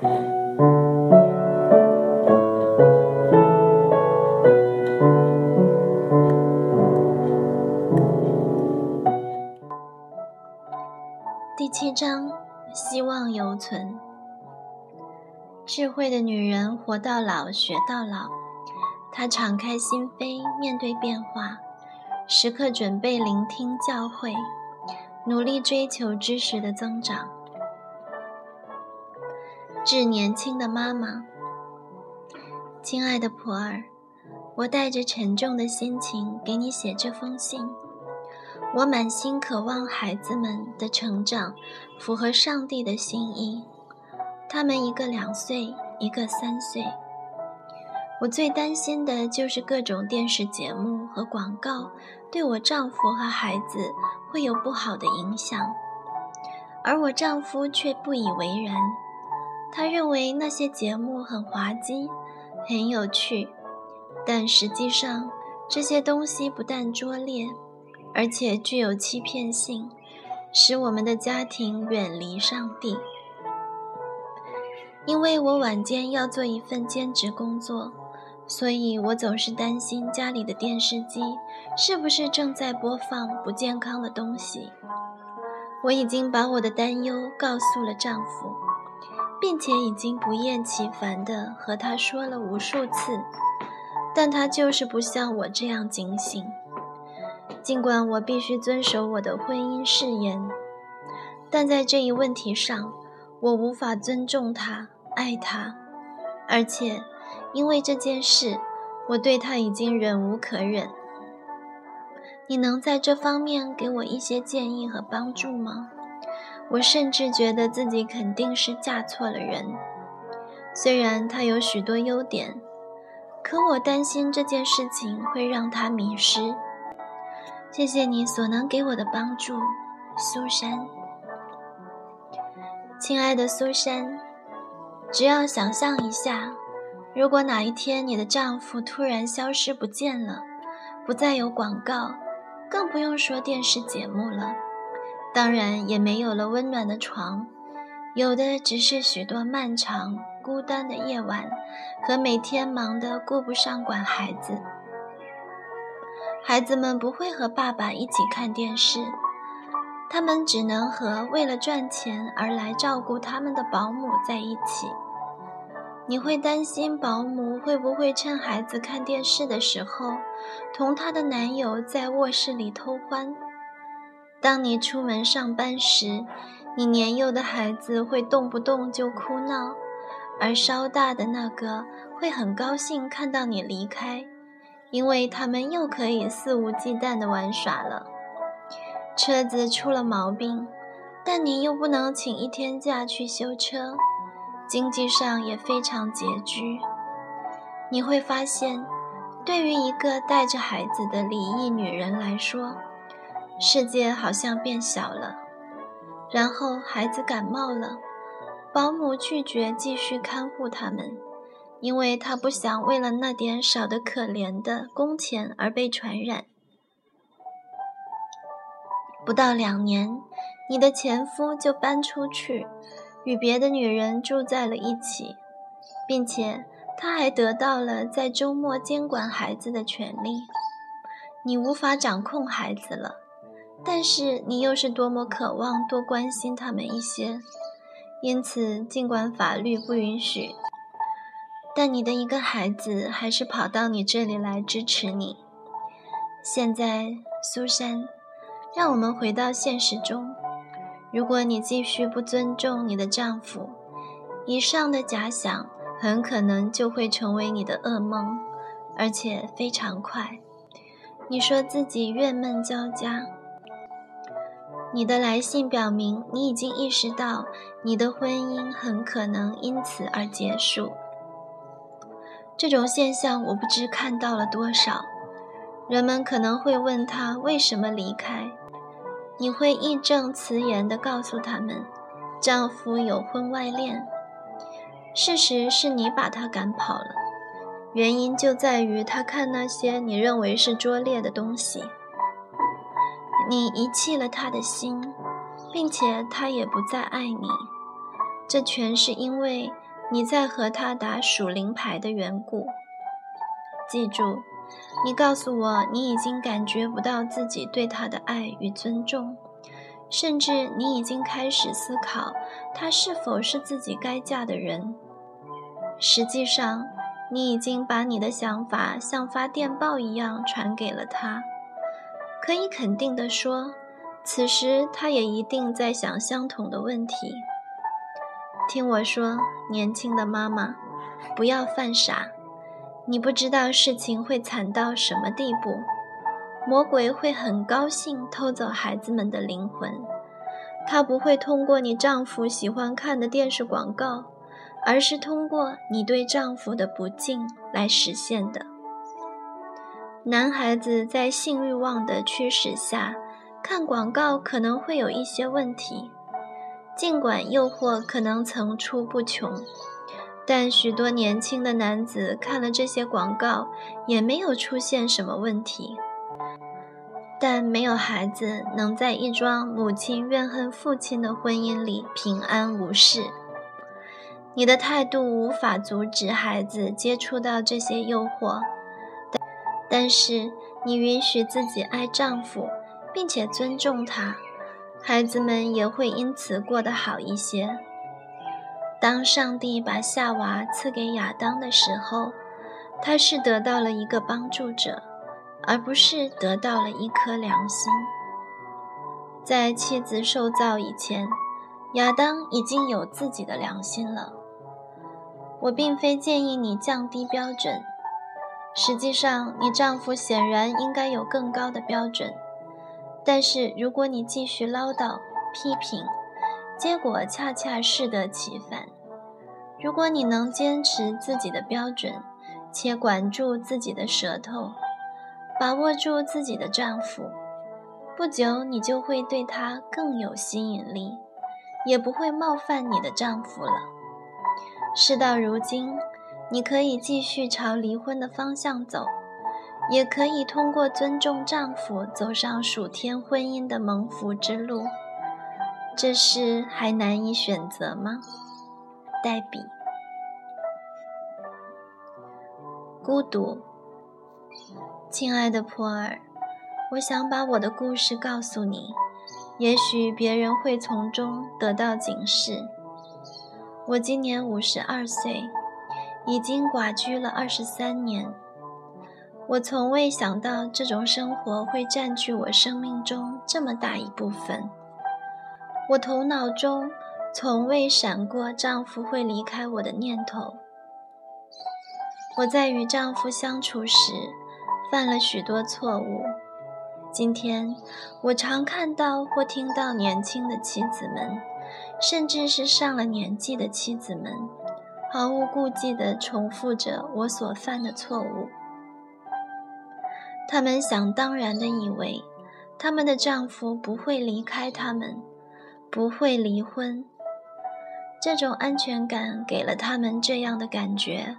第七章，希望犹存。智慧的女人活到老学到老，她敞开心扉面对变化，时刻准备聆听教诲，努力追求知识的增长。致年轻的妈妈，亲爱的普尔，我带着沉重的心情给你写这封信。我满心渴望孩子们的成长符合上帝的心意。他们一个两岁，一个三岁。我最担心的就是各种电视节目和广告对我丈夫和孩子会有不好的影响，而我丈夫却不以为然。他认为那些节目很滑稽，很有趣，但实际上这些东西不但拙劣。而且具有欺骗性，使我们的家庭远离上帝。因为我晚间要做一份兼职工作，所以我总是担心家里的电视机是不是正在播放不健康的东西。我已经把我的担忧告诉了丈夫，并且已经不厌其烦地和他说了无数次，但他就是不像我这样警醒。尽管我必须遵守我的婚姻誓言，但在这一问题上，我无法尊重他、爱他，而且因为这件事，我对他已经忍无可忍。你能在这方面给我一些建议和帮助吗？我甚至觉得自己肯定是嫁错了人。虽然他有许多优点，可我担心这件事情会让他迷失。谢谢你所能给我的帮助，苏珊。亲爱的苏珊，只要想象一下，如果哪一天你的丈夫突然消失不见了，不再有广告，更不用说电视节目了，当然也没有了温暖的床，有的只是许多漫长、孤单的夜晚和每天忙得顾不上管孩子。孩子们不会和爸爸一起看电视，他们只能和为了赚钱而来照顾他们的保姆在一起。你会担心保姆会不会趁孩子看电视的时候，同她的男友在卧室里偷欢？当你出门上班时，你年幼的孩子会动不动就哭闹，而稍大的那个会很高兴看到你离开。因为他们又可以肆无忌惮地玩耍了。车子出了毛病，但你又不能请一天假去修车，经济上也非常拮据。你会发现，对于一个带着孩子的离异女人来说，世界好像变小了。然后孩子感冒了，保姆拒绝继续看护他们。因为他不想为了那点少得可怜的工钱而被传染。不到两年，你的前夫就搬出去，与别的女人住在了一起，并且他还得到了在周末监管孩子的权利。你无法掌控孩子了，但是你又是多么渴望多关心他们一些。因此，尽管法律不允许。但你的一个孩子还是跑到你这里来支持你。现在，苏珊，让我们回到现实中。如果你继续不尊重你的丈夫，以上的假想很可能就会成为你的噩梦，而且非常快。你说自己郁闷交加。你的来信表明你已经意识到你的婚姻很可能因此而结束。这种现象我不知看到了多少。人们可能会问他为什么离开，你会义正辞严地告诉他们，丈夫有婚外恋。事实是你把他赶跑了，原因就在于他看那些你认为是拙劣的东西。你遗弃了他的心，并且他也不再爱你。这全是因为你在和他打属灵牌的缘故。记住，你告诉我，你已经感觉不到自己对他的爱与尊重，甚至你已经开始思考他是否是自己该嫁的人。实际上，你已经把你的想法像发电报一样传给了他。可以肯定地说，此时他也一定在想相同的问题。听我说，年轻的妈妈，不要犯傻。你不知道事情会惨到什么地步，魔鬼会很高兴偷走孩子们的灵魂。他不会通过你丈夫喜欢看的电视广告，而是通过你对丈夫的不敬来实现的。男孩子在性欲望的驱使下看广告，可能会有一些问题。尽管诱惑可能层出不穷，但许多年轻的男子看了这些广告也没有出现什么问题。但没有孩子能在一桩母亲怨恨父亲的婚姻里平安无事。你的态度无法阻止孩子接触到这些诱惑，但是你允许自己爱丈夫，并且尊重他。孩子们也会因此过得好一些。当上帝把夏娃赐给亚当的时候，他是得到了一个帮助者，而不是得到了一颗良心。在妻子受造以前，亚当已经有自己的良心了。我并非建议你降低标准，实际上，你丈夫显然应该有更高的标准。但是，如果你继续唠叨、批评，结果恰恰适得其反。如果你能坚持自己的标准，且管住自己的舌头，把握住自己的丈夫，不久你就会对他更有吸引力，也不会冒犯你的丈夫了。事到如今，你可以继续朝离婚的方向走。也可以通过尊重丈夫走上属天婚姻的蒙福之路，这事还难以选择吗？黛比，孤独，亲爱的普尔，我想把我的故事告诉你，也许别人会从中得到警示。我今年五十二岁，已经寡居了二十三年。我从未想到这种生活会占据我生命中这么大一部分。我头脑中从未闪过丈夫会离开我的念头。我在与丈夫相处时犯了许多错误。今天，我常看到或听到年轻的妻子们，甚至是上了年纪的妻子们，毫无顾忌地重复着我所犯的错误。他们想当然地以为，他们的丈夫不会离开他们，不会离婚。这种安全感给了他们这样的感觉，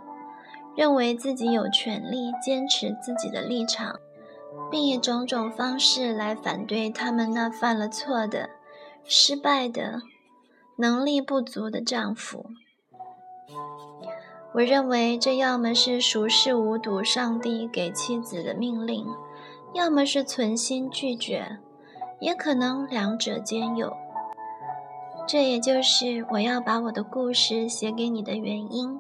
认为自己有权利坚持自己的立场，并以种种方式来反对他们那犯了错的、失败的、能力不足的丈夫。我认为这要么是熟视无睹上帝给妻子的命令，要么是存心拒绝，也可能两者兼有。这也就是我要把我的故事写给你的原因。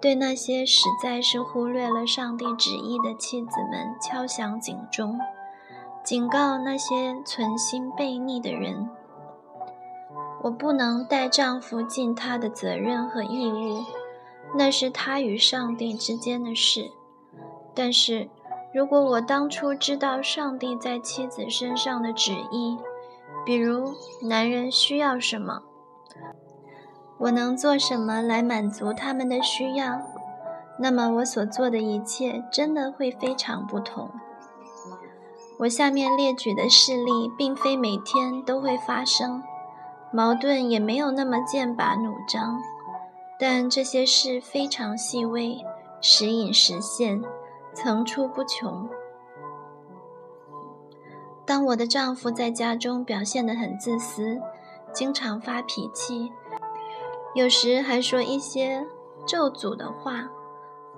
对那些实在是忽略了上帝旨意的妻子们敲响警钟，警告那些存心悖逆的人：我不能代丈夫尽他的责任和义务。那是他与上帝之间的事，但是如果我当初知道上帝在妻子身上的旨意，比如男人需要什么，我能做什么来满足他们的需要，那么我所做的一切真的会非常不同。我下面列举的事例并非每天都会发生，矛盾也没有那么剑拔弩张。但这些事非常细微，时隐时现，层出不穷。当我的丈夫在家中表现得很自私，经常发脾气，有时还说一些咒诅的话，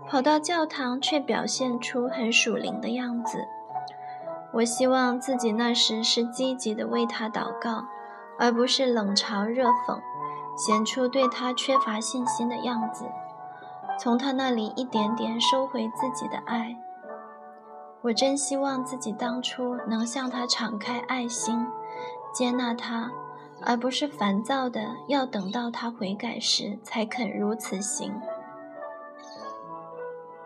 跑到教堂却表现出很属灵的样子。我希望自己那时是积极的为他祷告，而不是冷嘲热讽，显出对他缺乏信心的样子，从他那里一点点收回自己的爱。我真希望自己当初能向他敞开爱心，接纳他，而不是烦躁的要等到他悔改时才肯如此行。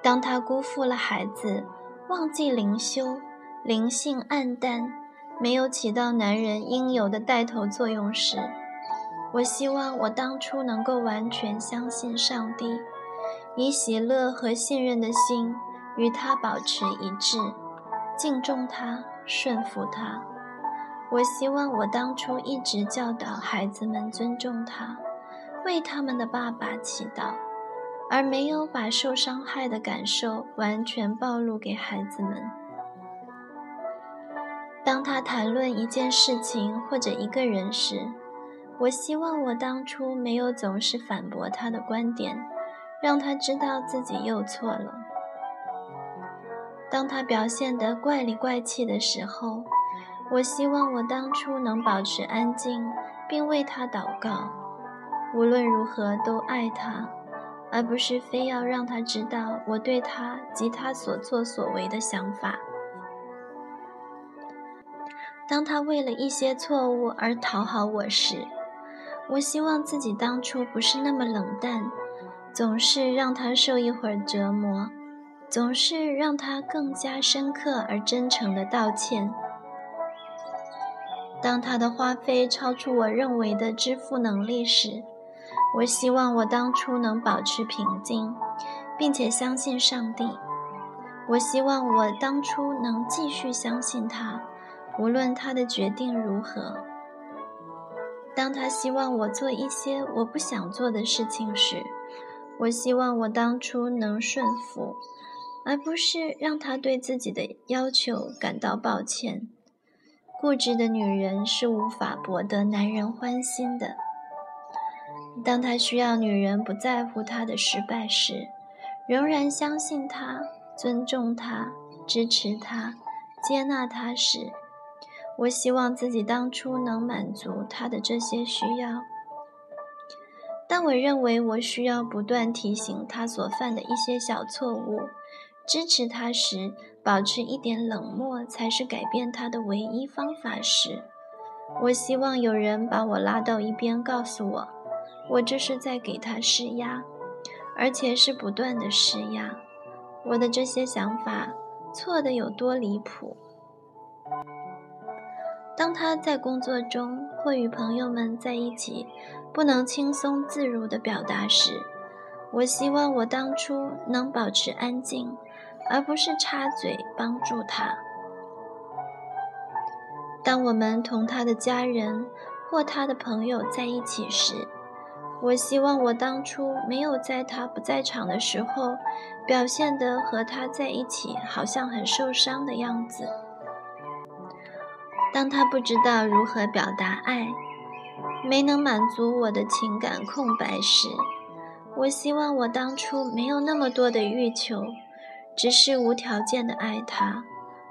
当他辜负了孩子，忘记灵修。灵性暗淡，没有起到男人应有的带头作用时，我希望我当初能够完全相信上帝，以喜乐和信任的心与他保持一致，敬重他，顺服他。我希望我当初一直教导孩子们尊重他，为他们的爸爸祈祷，而没有把受伤害的感受完全暴露给孩子们。当他谈论一件事情或者一个人时，我希望我当初没有总是反驳他的观点，让他知道自己又错了。当他表现得怪里怪气的时候，我希望我当初能保持安静，并为他祷告，无论如何都爱他，而不是非要让他知道我对他及他所作所为的想法。当他为了一些错误而讨好我时，我希望自己当初不是那么冷淡，总是让他受一会儿折磨，总是让他更加深刻而真诚的道歉。当他的花费超出我认为的支付能力时，我希望我当初能保持平静，并且相信上帝。我希望我当初能继续相信他。无论他的决定如何，当他希望我做一些我不想做的事情时，我希望我当初能顺服，而不是让他对自己的要求感到抱歉。固执的女人是无法博得男人欢心的。当他需要女人不在乎他的失败时，仍然相信他、尊重他、支持他、接纳他时，我希望自己当初能满足他的这些需要。当我认为我需要不断提醒他所犯的一些小错误，支持他时，保持一点冷漠才是改变他的唯一方法时，我希望有人把我拉到一边，告诉我，我这是在给他施压，而且是不断的施压。我的这些想法错的有多离谱？当他在工作中或与朋友们在一起，不能轻松自如地表达时，我希望我当初能保持安静，而不是插嘴帮助他。当我们同他的家人或他的朋友在一起时，我希望我当初没有在他不在场的时候，表现得和他在一起好像很受伤的样子。当他不知道如何表达爱，没能满足我的情感空白时，我希望我当初没有那么多的欲求，只是无条件的爱他，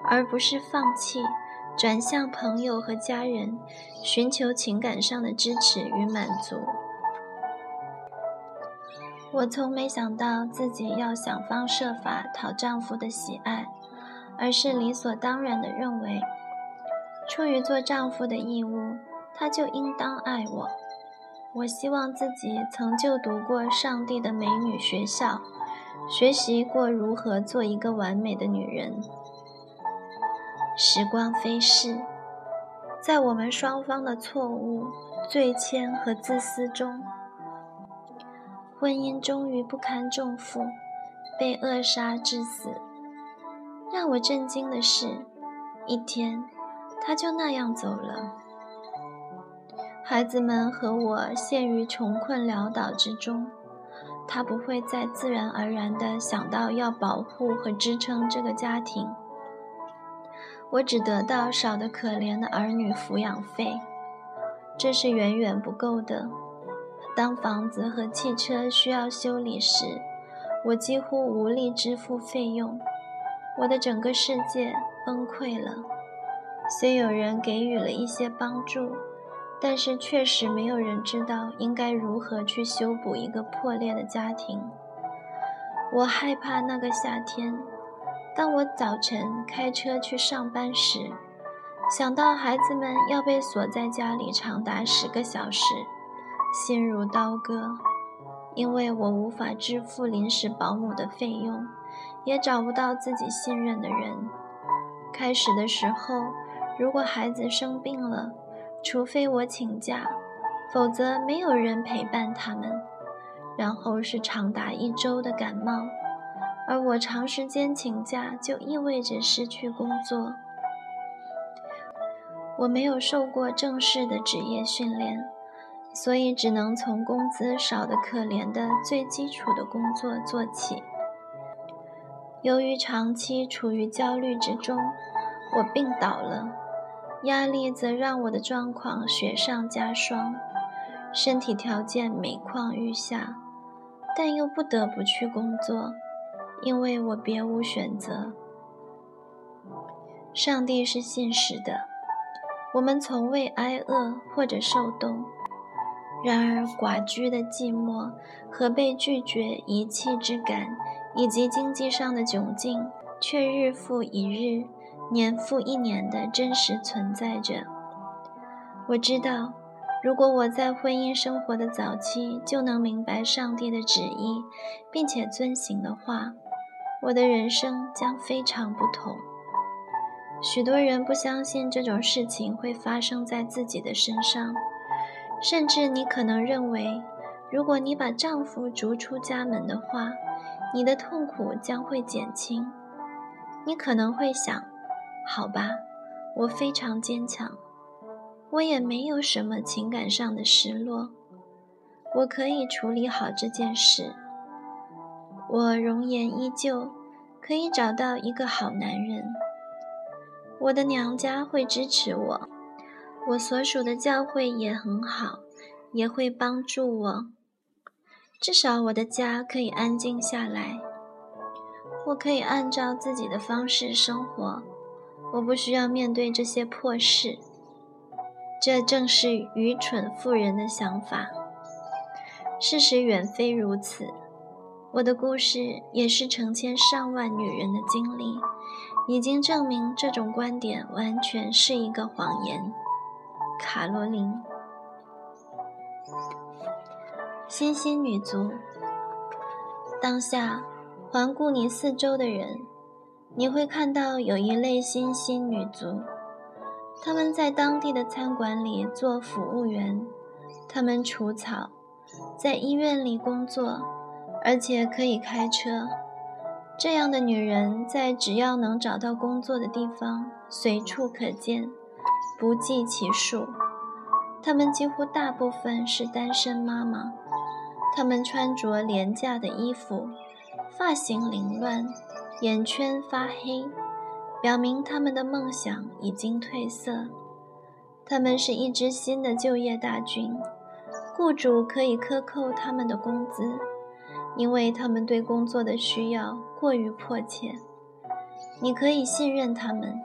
而不是放弃，转向朋友和家人，寻求情感上的支持与满足。我从没想到自己要想方设法讨丈夫的喜爱，而是理所当然的认为。出于做丈夫的义务，他就应当爱我。我希望自己曾就读过上帝的美女学校，学习过如何做一个完美的女人。时光飞逝，在我们双方的错误、罪愆和自私中，婚姻终于不堪重负，被扼杀致死。让我震惊的是，一天。他就那样走了，孩子们和我陷于穷困潦倒之中。他不会再自然而然地想到要保护和支撑这个家庭。我只得到少得可怜的儿女抚养费，这是远远不够的。当房子和汽车需要修理时，我几乎无力支付费用，我的整个世界崩溃了。虽有人给予了一些帮助，但是确实没有人知道应该如何去修补一个破裂的家庭。我害怕那个夏天，当我早晨开车去上班时，想到孩子们要被锁在家里长达十个小时，心如刀割。因为我无法支付临时保姆的费用，也找不到自己信任的人。开始的时候，如果孩子生病了，除非我请假，否则没有人陪伴他们。然后是长达一周的感冒，而我长时间请假就意味着失去工作。我没有受过正式的职业训练。所以只能从工资少得可怜的最基础的工作做起。由于长期处于焦虑之中，我病倒了，压力则让我的状况雪上加霜，身体条件每况愈下，但又不得不去工作，因为我别无选择。上帝是信实的，我们从未挨饿或者受冻。然而，寡居的寂寞和被拒绝、遗弃之感，以及经济上的窘境，却日复一日、年复一年的真实存在着。我知道，如果我在婚姻生活的早期就能明白上帝的旨意，并且遵行的话，我的人生将非常不同。许多人不相信这种事情会发生在自己的身上。甚至你可能认为，如果你把丈夫逐出家门的话，你的痛苦将会减轻。你可能会想：好吧，我非常坚强，我也没有什么情感上的失落，我可以处理好这件事。我容颜依旧，可以找到一个好男人。我的娘家会支持我。我所属的教会也很好，也会帮助我。至少我的家可以安静下来，我可以按照自己的方式生活，我不需要面对这些破事。这正是愚蠢妇人的想法。事实远非如此。我的故事也是成千上万女人的经历，已经证明这种观点完全是一个谎言。卡罗琳，星星女足。当下，环顾你四周的人，你会看到有一类新兴女族，她们在当地的餐馆里做服务员，她们除草，在医院里工作，而且可以开车。这样的女人在只要能找到工作的地方，随处可见。不计其数，她们几乎大部分是单身妈妈。她们穿着廉价的衣服，发型凌乱，眼圈发黑，表明他们的梦想已经褪色。他们是一支新的就业大军，雇主可以克扣他们的工资，因为他们对工作的需要过于迫切。你可以信任他们。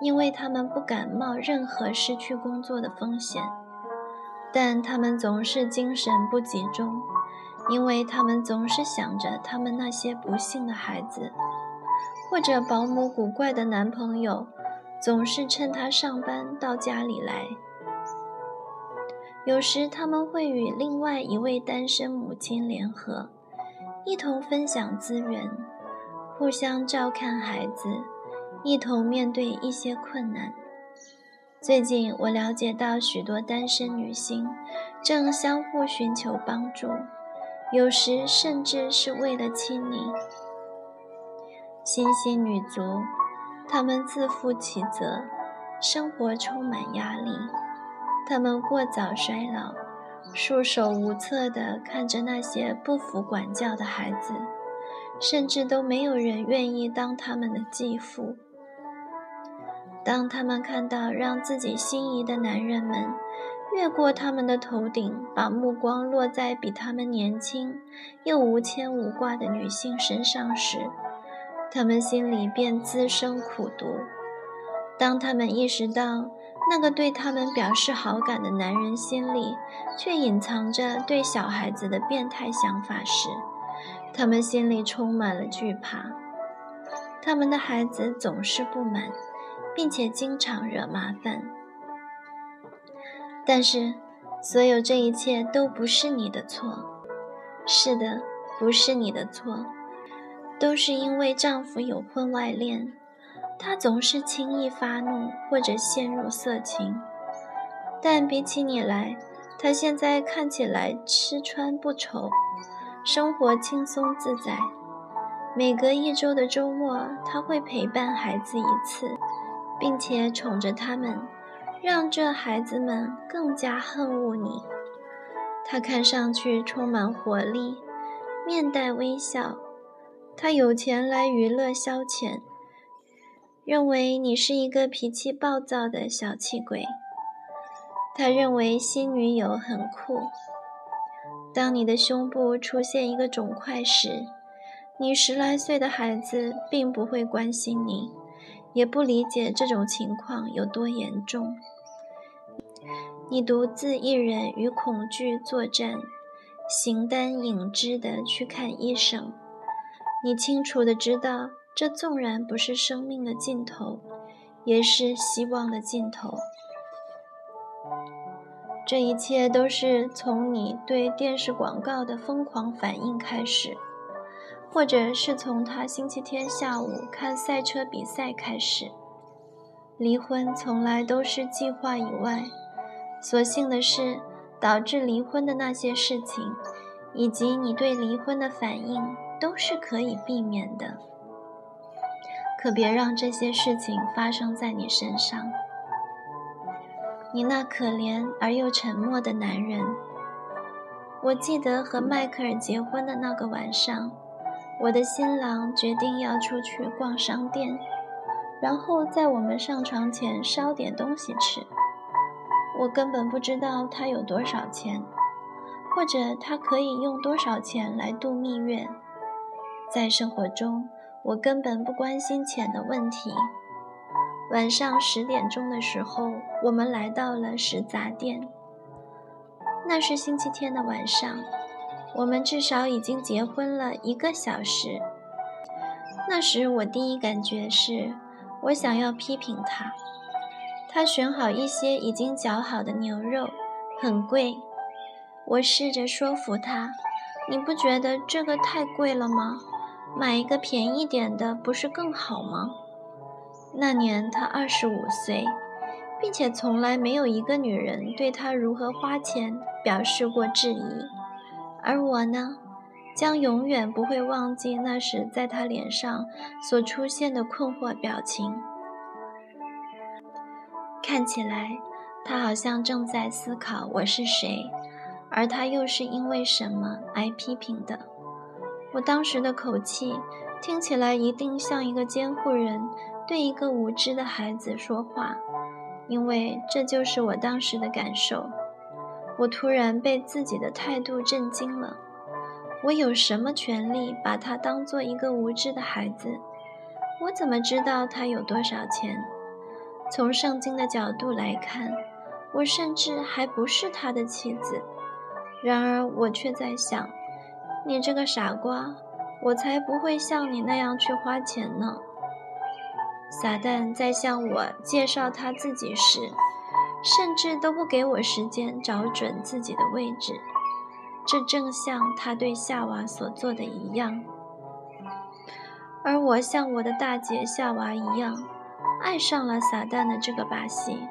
因为他们不敢冒任何失去工作的风险，但他们总是精神不集中，因为他们总是想着他们那些不幸的孩子，或者保姆古怪的男朋友，总是趁她上班到家里来。有时他们会与另外一位单身母亲联合，一同分享资源，互相照看孩子。一同面对一些困难。最近，我了解到许多单身女性正相互寻求帮助，有时甚至是为了亲昵。新兴女族，她们自负其责，生活充满压力。她们过早衰老，束手无策地看着那些不服管教的孩子，甚至都没有人愿意当他们的继父。当他们看到让自己心仪的男人们越过他们的头顶，把目光落在比他们年轻又无牵无挂的女性身上时，他们心里便滋生苦毒。当他们意识到那个对他们表示好感的男人心里却隐藏着对小孩子的变态想法时，他们心里充满了惧怕。他们的孩子总是不满，并且经常惹麻烦。但是，所有这一切都不是你的错。是的，不是你的错，都是因为丈夫有婚外恋。她总是轻易发怒或者陷入色情，但比起你来，她现在看起来吃穿不愁，生活轻松自在。每隔一周的周末，她会陪伴孩子一次，并且宠着他们，让这孩子们更加恨恶你。他看上去充满活力，面带微笑。他有钱来娱乐消遣。认为你是一个脾气暴躁的小气鬼。他认为新女友很酷。当你的胸部出现一个肿块时，你十来岁的孩子并不会关心你，也不理解这种情况有多严重。你独自一人与恐惧作战，形单影只的去看医生。你清楚地知道。这纵然不是生命的尽头，也是希望的尽头。这一切都是从你对电视广告的疯狂反应开始，或者是从他星期天下午看赛车比赛开始。离婚从来都是计划以外，所幸的是，导致离婚的那些事情，以及你对离婚的反应，都是可以避免的。可别让这些事情发生在你身上。你那可怜而又沉默的男人。我记得和迈克尔结婚的那个晚上，我的新郎决定要出去逛商店，然后在我们上床前烧点东西吃。我根本不知道他有多少钱，或者他可以用多少钱来度蜜月。在生活中。我根本不关心钱的问题。晚上十点钟的时候，我们来到了食杂店。那是星期天的晚上，我们至少已经结婚了一个小时。那时我第一感觉是，我想要批评他。他选好一些已经绞好的牛肉，很贵。我试着说服他：“你不觉得这个太贵了吗？”买一个便宜点的不是更好吗？那年他二十五岁，并且从来没有一个女人对他如何花钱表示过质疑，而我呢，将永远不会忘记那时在他脸上所出现的困惑表情。看起来，他好像正在思考我是谁，而他又是因为什么挨批评的。我当时的口气听起来一定像一个监护人对一个无知的孩子说话，因为这就是我当时的感受。我突然被自己的态度震惊了。我有什么权利把他当做一个无知的孩子？我怎么知道他有多少钱？从圣经的角度来看，我甚至还不是他的妻子。然而，我却在想。你这个傻瓜，我才不会像你那样去花钱呢。撒旦在向我介绍他自己时，甚至都不给我时间找准自己的位置，这正像他对夏娃所做的一样。而我像我的大姐夏娃一样，爱上了撒旦的这个把戏。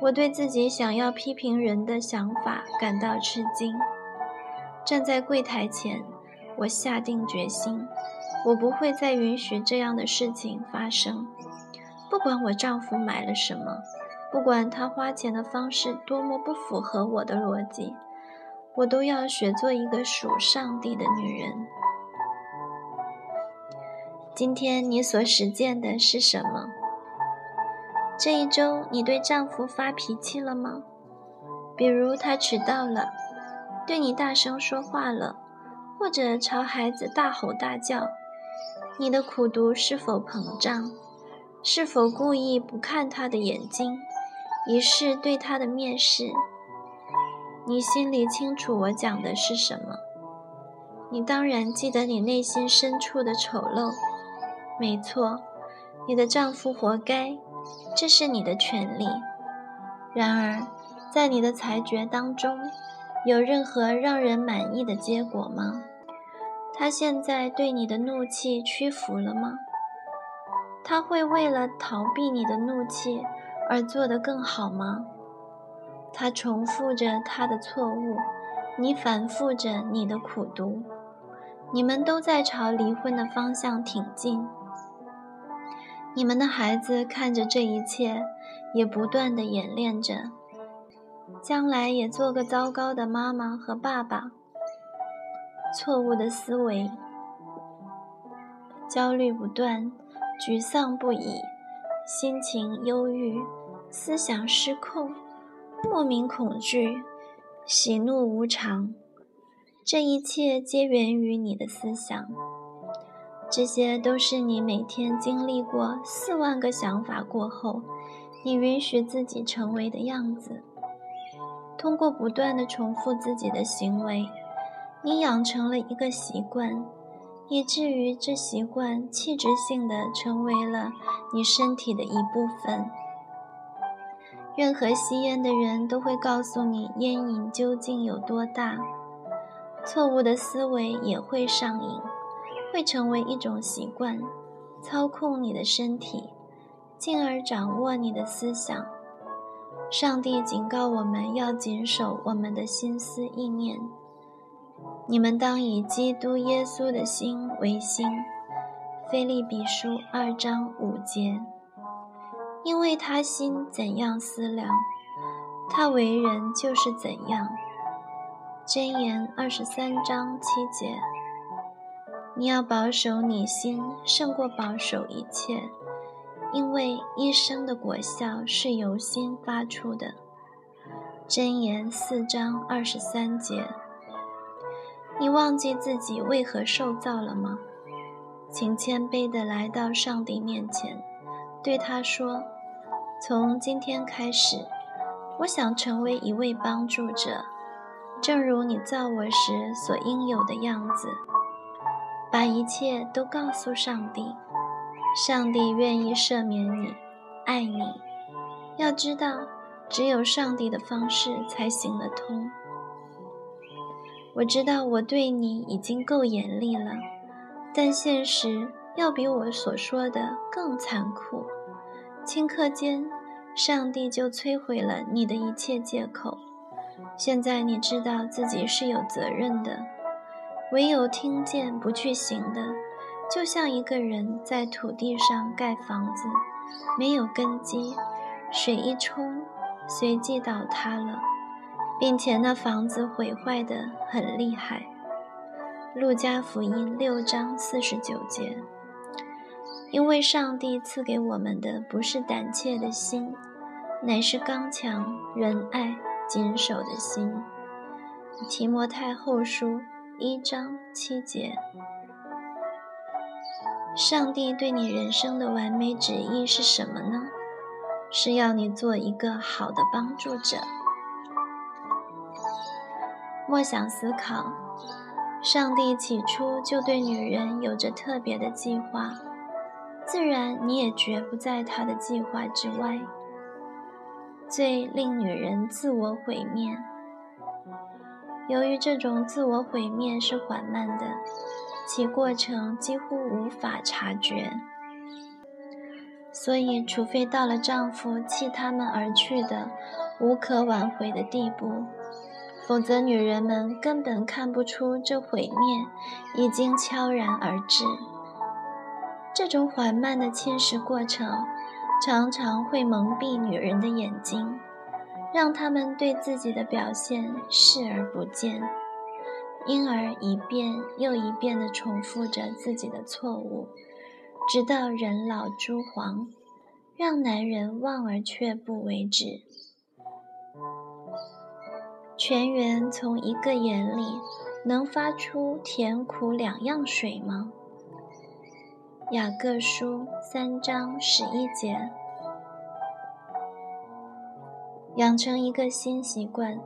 我对自己想要批评人的想法感到吃惊。站在柜台前，我下定决心，我不会再允许这样的事情发生。不管我丈夫买了什么，不管他花钱的方式多么不符合我的逻辑，我都要学做一个属上帝的女人。今天你所实践的是什么？这一周你对丈夫发脾气了吗？比如他迟到了，对你大声说话了，或者朝孩子大吼大叫，你的苦读是否膨胀？是否故意不看他的眼睛，以示对他的蔑视？你心里清楚我讲的是什么？你当然记得你内心深处的丑陋。没错，你的丈夫活该，这是你的权利。然而，在你的裁决当中，有任何让人满意的结果吗？他现在对你的怒气屈服了吗？他会为了逃避你的怒气而做得更好吗？他重复着他的错误，你反复着你的苦读，你们都在朝离婚的方向挺进。你们的孩子看着这一切，也不断地演练着，将来也做个糟糕的妈妈和爸爸。错误的思维，焦虑不断。沮丧不已，心情忧郁，思想失控，莫名恐惧，喜怒无常，这一切皆源于你的思想。这些都是你每天经历过四万个想法过后，你允许自己成为的样子。通过不断的重复自己的行为，你养成了一个习惯。以至于这习惯器质性的成为了你身体的一部分。任何吸烟的人都会告诉你烟瘾究竟有多大。错误的思维也会上瘾，会成为一种习惯，操控你的身体，进而掌握你的思想。上帝警告我们要谨守我们的心思意念。你们当以基督耶稣的心为心，《菲利比书》二章五节。因为他心怎样思量，他为人就是怎样。箴言二十三章七节。你要保守你心，胜过保守一切，因为一生的果效是由心发出的。箴言四章二十三节。你忘记自己为何受造了吗？请谦卑地来到上帝面前，对他说：“从今天开始，我想成为一位帮助者，正如你造我时所应有的样子。”把一切都告诉上帝，上帝愿意赦免你，爱你。要知道，只有上帝的方式才行得通。我知道我对你已经够严厉了，但现实要比我所说的更残酷。顷刻间，上帝就摧毁了你的一切借口。现在你知道自己是有责任的，唯有听见不去行的，就像一个人在土地上盖房子，没有根基，水一冲，随即倒塌了。并且那房子毁坏的很厉害。路加福音六章四十九节。因为上帝赐给我们的不是胆怯的心，乃是刚强、仁爱、谨守的心。提摩太后书一章七节。上帝对你人生的完美旨意是什么呢？是要你做一个好的帮助者。莫想思考，上帝起初就对女人有着特别的计划，自然你也绝不在他的计划之外。最令女人自我毁灭，由于这种自我毁灭是缓慢的，其过程几乎无法察觉，所以除非到了丈夫弃他们而去的无可挽回的地步。否则，女人们根本看不出这毁灭已经悄然而至。这种缓慢的侵蚀过程，常常会蒙蔽女人的眼睛，让她们对自己的表现视而不见，因而一遍又一遍地重复着自己的错误，直到人老珠黄，让男人望而却步为止。泉源从一个眼里能发出甜苦两样水吗？雅各书三章十一节。养成一个新习惯，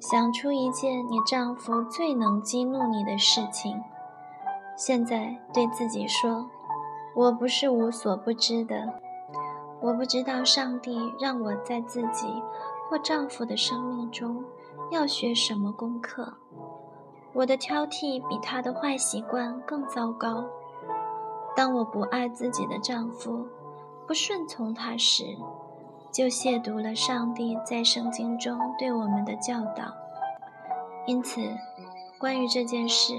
想出一件你丈夫最能激怒你的事情。现在对自己说：“我不是无所不知的，我不知道上帝让我在自己或丈夫的生命中要学什么功课。我的挑剔比他的坏习惯更糟糕。当我不爱自己的丈夫，不顺从他时。”就亵渎了上帝在圣经中对我们的教导。因此，关于这件事，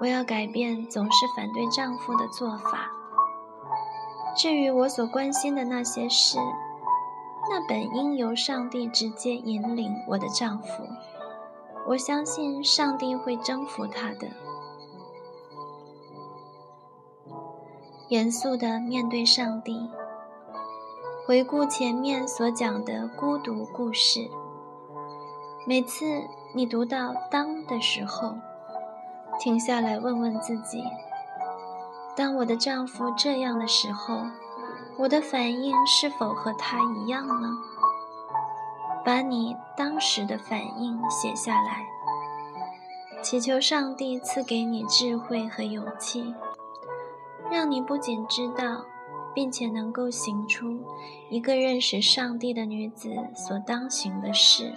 我要改变总是反对丈夫的做法。至于我所关心的那些事，那本应由上帝直接引领我的丈夫。我相信上帝会征服他的。严肃地面对上帝。回顾前面所讲的孤独故事，每次你读到“当”的时候，停下来问问自己：当我的丈夫这样的时候，我的反应是否和他一样呢？把你当时的反应写下来，祈求上帝赐给你智慧和勇气，让你不仅知道。并且能够行出一个认识上帝的女子所当行的事。